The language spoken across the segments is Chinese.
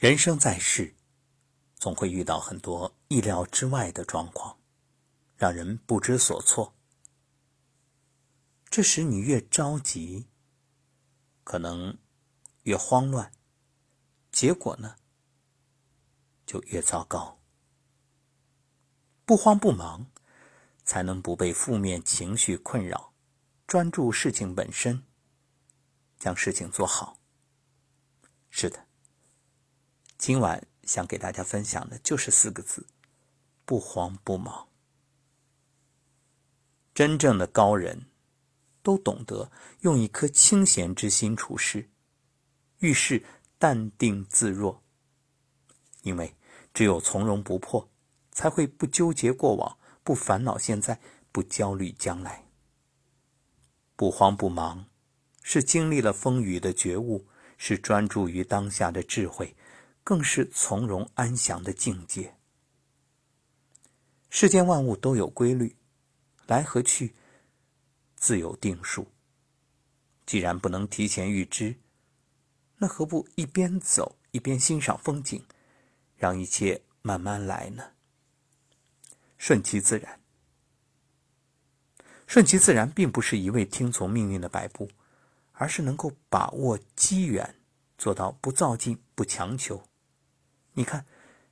人生在世，总会遇到很多意料之外的状况，让人不知所措。这时你越着急，可能越慌乱，结果呢就越糟糕。不慌不忙，才能不被负面情绪困扰，专注事情本身，将事情做好。是的。今晚想给大家分享的就是四个字：不慌不忙。真正的高人，都懂得用一颗清闲之心处事，遇事淡定自若。因为只有从容不迫，才会不纠结过往，不烦恼现在，不焦虑将来。不慌不忙，是经历了风雨的觉悟，是专注于当下的智慧。更是从容安详的境界。世间万物都有规律，来和去自有定数。既然不能提前预知，那何不一边走一边欣赏风景，让一切慢慢来呢？顺其自然，顺其自然，并不是一味听从命运的摆布，而是能够把握机缘，做到不造进、不强求。你看，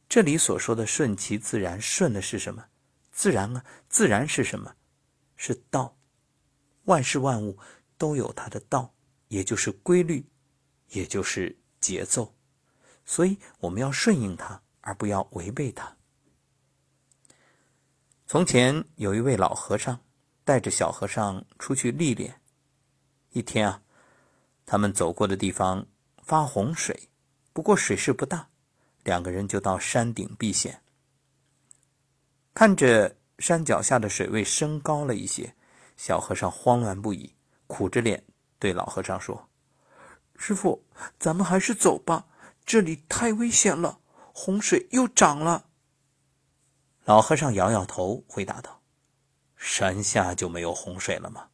这里所说的顺其自然，顺的是什么？自然啊，自然是什么？是道。万事万物都有它的道，也就是规律，也就是节奏。所以我们要顺应它，而不要违背它。从前有一位老和尚，带着小和尚出去历练。一天啊，他们走过的地方发洪水，不过水势不大。两个人就到山顶避险，看着山脚下的水位升高了一些，小和尚慌乱不已，苦着脸对老和尚说：“师傅，咱们还是走吧，这里太危险了，洪水又涨了。”老和尚摇摇头，回答道：“山下就没有洪水了吗？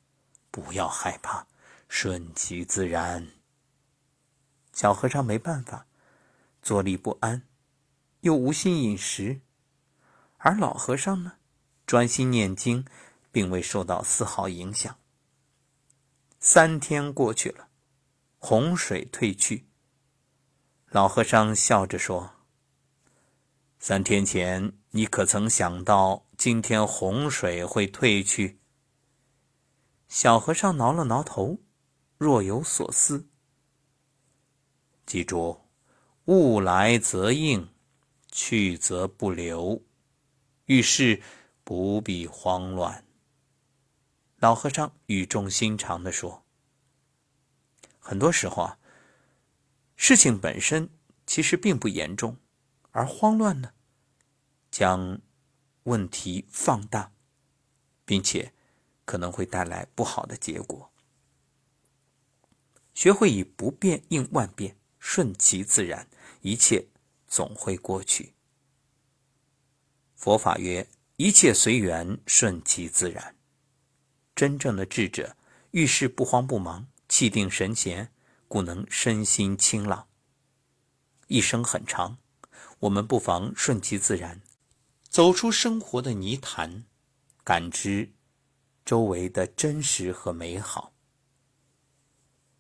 不要害怕，顺其自然。”小和尚没办法。坐立不安，又无心饮食，而老和尚呢，专心念经，并未受到丝毫影响。三天过去了，洪水退去。老和尚笑着说：“三天前，你可曾想到今天洪水会退去？”小和尚挠了挠头，若有所思。记住。物来则应，去则不留。遇事不必慌乱。老和尚语重心长的说：“很多时候啊，事情本身其实并不严重，而慌乱呢，将问题放大，并且可能会带来不好的结果。学会以不变应万变。”顺其自然，一切总会过去。佛法曰：“一切随缘，顺其自然。”真正的智者遇事不慌不忙，气定神闲，故能身心清朗。一生很长，我们不妨顺其自然，走出生活的泥潭，感知周围的真实和美好。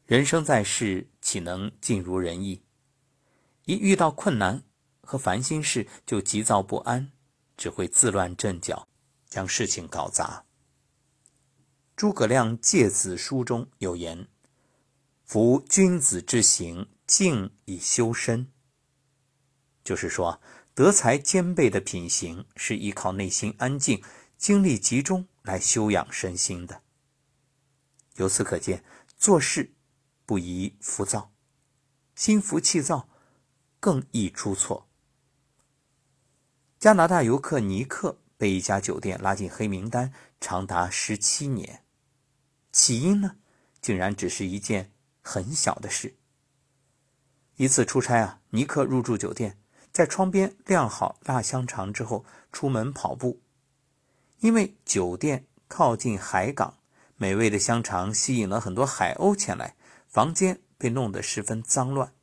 人生在世，岂能尽如人意？一遇到困难和烦心事，就急躁不安，只会自乱阵脚，将事情搞砸。诸葛亮《诫子书》中有言：“夫君子之行，静以修身。”就是说，德才兼备的品行是依靠内心安静、精力集中来修养身心的。由此可见，做事。不宜浮躁，心浮气躁更易出错。加拿大游客尼克被一家酒店拉进黑名单，长达十七年。起因呢，竟然只是一件很小的事。一次出差啊，尼克入住酒店，在窗边晾好腊香肠之后，出门跑步。因为酒店靠近海港，美味的香肠吸引了很多海鸥前来。房间被弄得十分脏乱，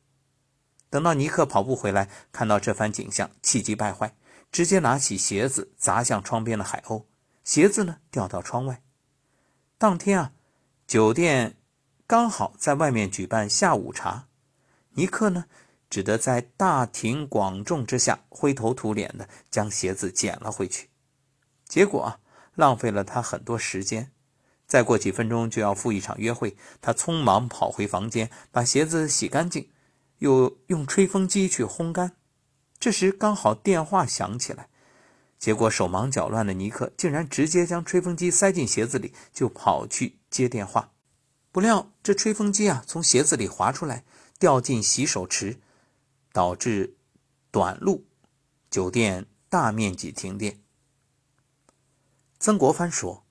等到尼克跑步回来，看到这番景象，气急败坏，直接拿起鞋子砸向窗边的海鸥，鞋子呢掉到窗外。当天啊，酒店刚好在外面举办下午茶，尼克呢只得在大庭广众之下灰头土脸的将鞋子捡了回去，结果啊，浪费了他很多时间。再过几分钟就要赴一场约会，他匆忙跑回房间，把鞋子洗干净。又用吹风机去烘干，这时刚好电话响起来，结果手忙脚乱的尼克竟然直接将吹风机塞进鞋子里，就跑去接电话。不料这吹风机啊从鞋子里滑出来，掉进洗手池，导致短路，酒店大面积停电。曾国藩说：“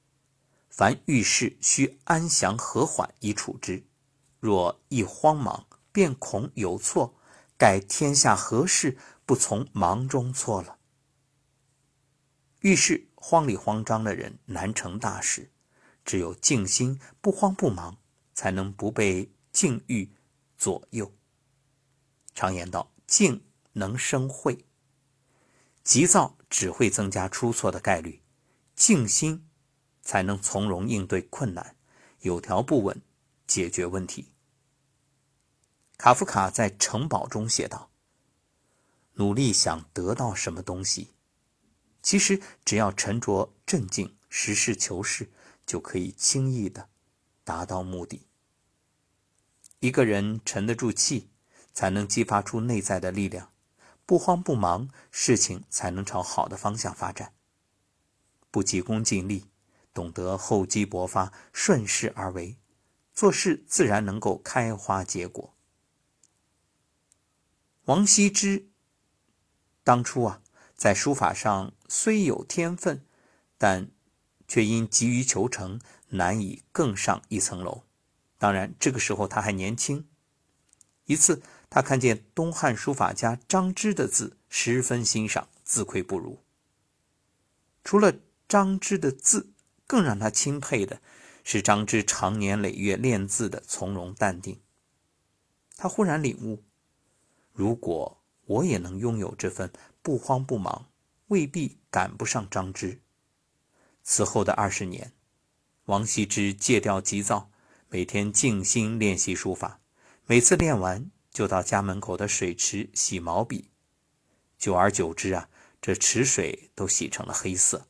凡遇事需安详和缓以处之，若一慌忙。”便恐有错，盖天下何事不从忙中错了？遇事慌里慌张的人难成大事，只有静心不慌不忙，才能不被境遇左右。常言道：“静能生慧。”急躁只会增加出错的概率，静心才能从容应对困难，有条不紊解决问题。卡夫卡在《城堡》中写道：“努力想得到什么东西，其实只要沉着镇静、实事求是，就可以轻易的达到目的。一个人沉得住气，才能激发出内在的力量；不慌不忙，事情才能朝好的方向发展。不急功近利，懂得厚积薄发，顺势而为，做事自然能够开花结果。”王羲之当初啊，在书法上虽有天分，但却因急于求成，难以更上一层楼。当然，这个时候他还年轻。一次，他看见东汉书法家张芝的字，十分欣赏，自愧不如。除了张芝的字，更让他钦佩的是张芝长年累月练字的从容淡定。他忽然领悟。如果我也能拥有这份不慌不忙，未必赶不上张芝。此后的二十年，王羲之戒掉急躁，每天静心练习书法。每次练完，就到家门口的水池洗毛笔。久而久之啊，这池水都洗成了黑色。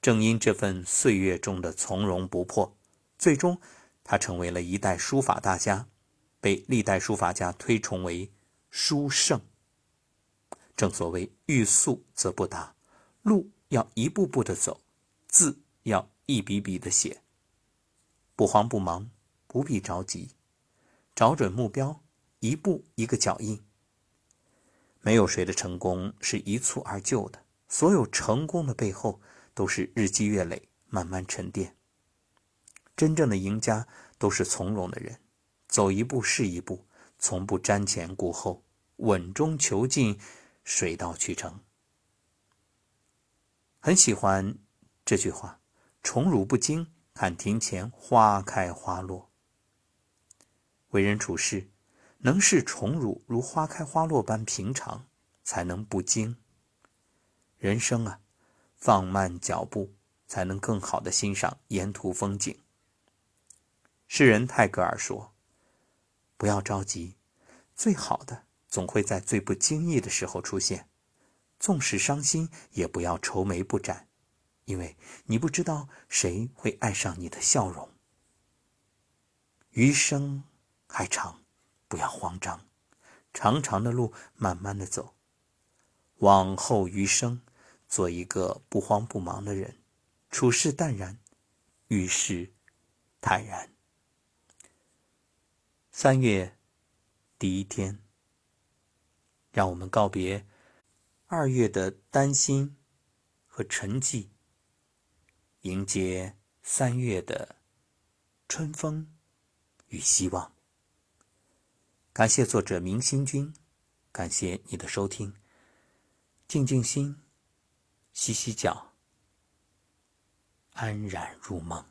正因这份岁月中的从容不迫，最终他成为了一代书法大家，被历代书法家推崇为。书圣，正所谓欲速则不达，路要一步步的走，字要一笔笔的写。不慌不忙，不必着急，找准目标，一步一个脚印。没有谁的成功是一蹴而就的，所有成功的背后都是日积月累，慢慢沉淀。真正的赢家都是从容的人，走一步是一步。从不瞻前顾后，稳中求进，水到渠成。很喜欢这句话：“宠辱不惊，看庭前花开花落。”为人处事，能视宠辱如花开花落般平常，才能不惊。人生啊，放慢脚步，才能更好的欣赏沿途风景。诗人泰戈尔说。不要着急，最好的总会在最不经意的时候出现。纵使伤心，也不要愁眉不展，因为你不知道谁会爱上你的笑容。余生还长，不要慌张，长长的路慢慢的走。往后余生，做一个不慌不忙的人，处事淡然，遇事坦然。三月第一天，让我们告别二月的担心和沉寂，迎接三月的春风与希望。感谢作者明星君，感谢你的收听。静静心，洗洗脚，安然入梦。